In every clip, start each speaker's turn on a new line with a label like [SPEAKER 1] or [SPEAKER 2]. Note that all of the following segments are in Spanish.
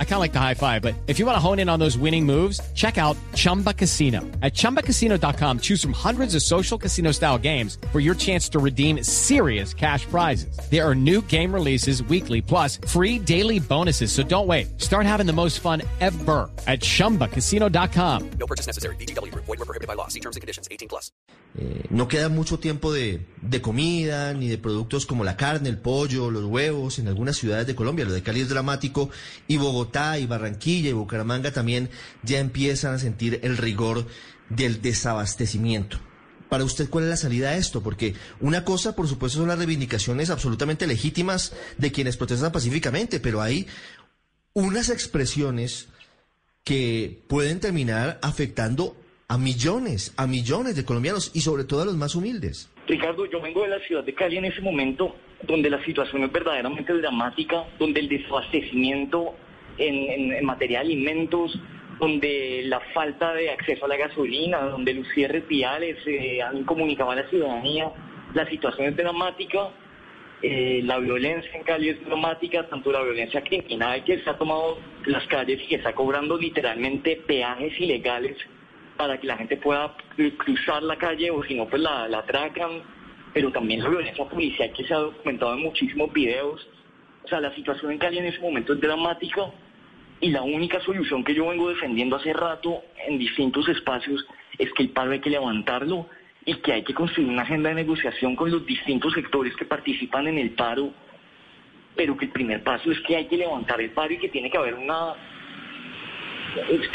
[SPEAKER 1] I kind of like the high five, but if you want to hone in on those winning moves, check out Chumba Casino. At ChumbaCasino.com, choose from hundreds of social casino style games for your chance to redeem serious cash prizes. There are new game releases weekly, plus free daily bonuses. So don't wait. Start having the most fun ever at ChumbaCasino.com.
[SPEAKER 2] No purchase necessary. BGW. Void were prohibited by law. See terms and conditions. 18 plus.
[SPEAKER 3] Eh, no queda mucho tiempo de, de comida ni de productos como la carne, el pollo, los huevos en algunas ciudades de Colombia. Lo de Cali es dramático y Bogotá y Barranquilla y Bucaramanga también ya empiezan a sentir el rigor del desabastecimiento. Para usted, ¿cuál es la salida a esto? Porque una cosa, por supuesto, son las reivindicaciones absolutamente legítimas de quienes protestan pacíficamente, pero hay unas expresiones que pueden terminar afectando a millones, a millones de colombianos y sobre todo a los más humildes.
[SPEAKER 4] Ricardo, yo vengo de la ciudad de Cali en ese momento donde la situación es verdaderamente dramática, donde el desabastecimiento en, en- materia de alimentos, donde la falta de acceso a la gasolina, donde los cierres viales eh, han comunicado a la ciudadanía, la situación es dramática, eh, la violencia en Cali es dramática, tanto la violencia criminal que se ha tomado las calles y que está cobrando literalmente peajes ilegales para que la gente pueda cru- cruzar la calle o si no pues la, la atracan, pero también la violencia policial que se ha documentado en muchísimos videos. O sea, la situación en Cali en ese momento es dramática y la única solución que yo vengo defendiendo hace rato en distintos espacios es que el paro hay que levantarlo y que hay que construir una agenda de negociación con los distintos sectores que participan en el paro, pero que el primer paso es que hay que levantar el paro y que tiene que haber una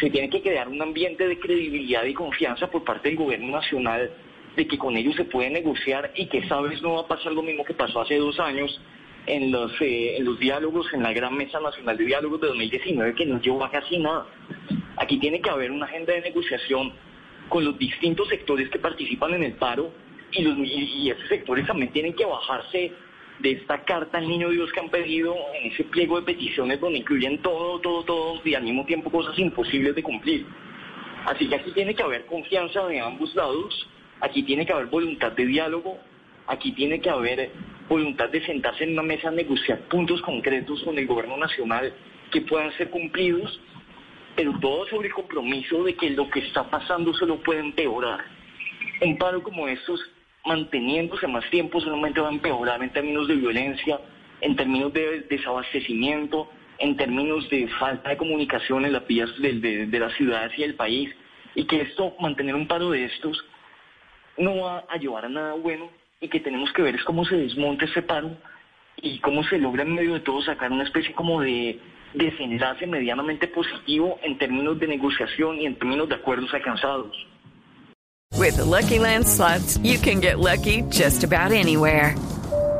[SPEAKER 4] se tiene que crear un ambiente de credibilidad y confianza por parte del gobierno nacional de que con ellos se puede negociar y que esta vez no va a pasar lo mismo que pasó hace dos años en los, eh, en los diálogos, en la Gran Mesa Nacional de Diálogos de 2019, que no llevó a casi nada. Aquí tiene que haber una agenda de negociación con los distintos sectores que participan en el paro y, los, y, y esos sectores también tienen que bajarse de esta carta al niño Dios que han pedido en ese pliego de peticiones donde incluyen todo, todo, todo y al mismo tiempo cosas imposibles de cumplir. Así que aquí tiene que haber confianza de ambos lados, aquí tiene que haber voluntad de diálogo, aquí tiene que haber voluntad de sentarse en una mesa a negociar puntos concretos con el gobierno nacional que puedan ser cumplidos, pero todo sobre el compromiso de que lo que está pasando se lo puede empeorar. Un paro como estos, manteniéndose más tiempo, solamente va a empeorar en términos de violencia, en términos de desabastecimiento, en términos de falta de comunicación en las vías de, de- de las ciudades y del país, y que esto, mantener un paro de estos, no va a llevar a nada bueno, y que tenemos que ver es cómo se desmonta ese paro y cómo se logra en medio de todo sacar una especie como de desenlace medianamente positivo en términos de negociación y en términos de acuerdos alcanzados.